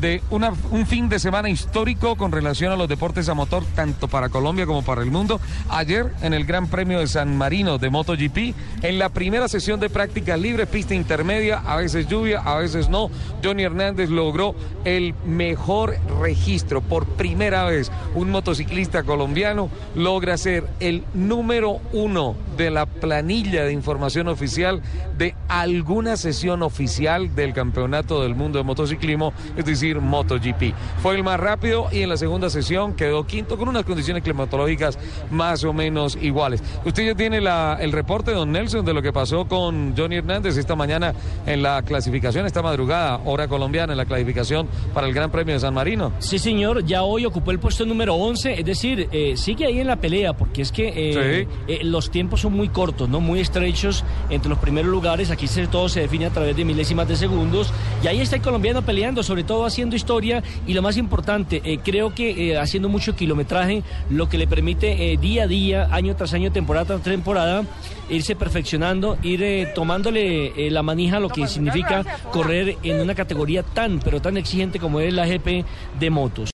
de un fin de semana histórico con relación a los deportes a motor, tanto para Colombia como para el mundo. Ayer en el Gran Premio de San Marino de MotoGP, en la primera sesión de práctica libre, pista intermedia, a veces lluvia, a veces no, Johnny Hernández logró el mejor registro. Por primera vez, un motociclista colombiano logra ser el número uno de la planilla de información oficial de alguna sesión oficial del Campeonato del Mundo de Motociclismo, es decir, MotoGP. Fue el más rápido y en la segunda sesión quedó quinto con unas condiciones climatológicas más o menos iguales. Usted ya tiene la, el reporte, don Nelson, de lo que pasó con Johnny Hernández esta mañana en la clasificación, esta madrugada, hora colombiana, en la clasificación para el Gran Premio de San Marino. Sí, señor, ya hoy ocupó el puesto número 11, es decir, eh, sigue ahí en la pelea, porque es que eh, eh, los tiempos son muy cortos, no muy estrechos entre los primeros lugares, aquí se, todo se define a través de milésimas de segundos, y ahí está el colombiano peleando, sobre todo haciendo historia, y lo más importante, creo que haciendo mucho kilometraje, lo que le permite día a día, año tras año, temporada tras temporada, irse perfeccionando, ir tomándole la manija lo que significa correr en una categoría tan, pero tan exigente como es la GP de motos.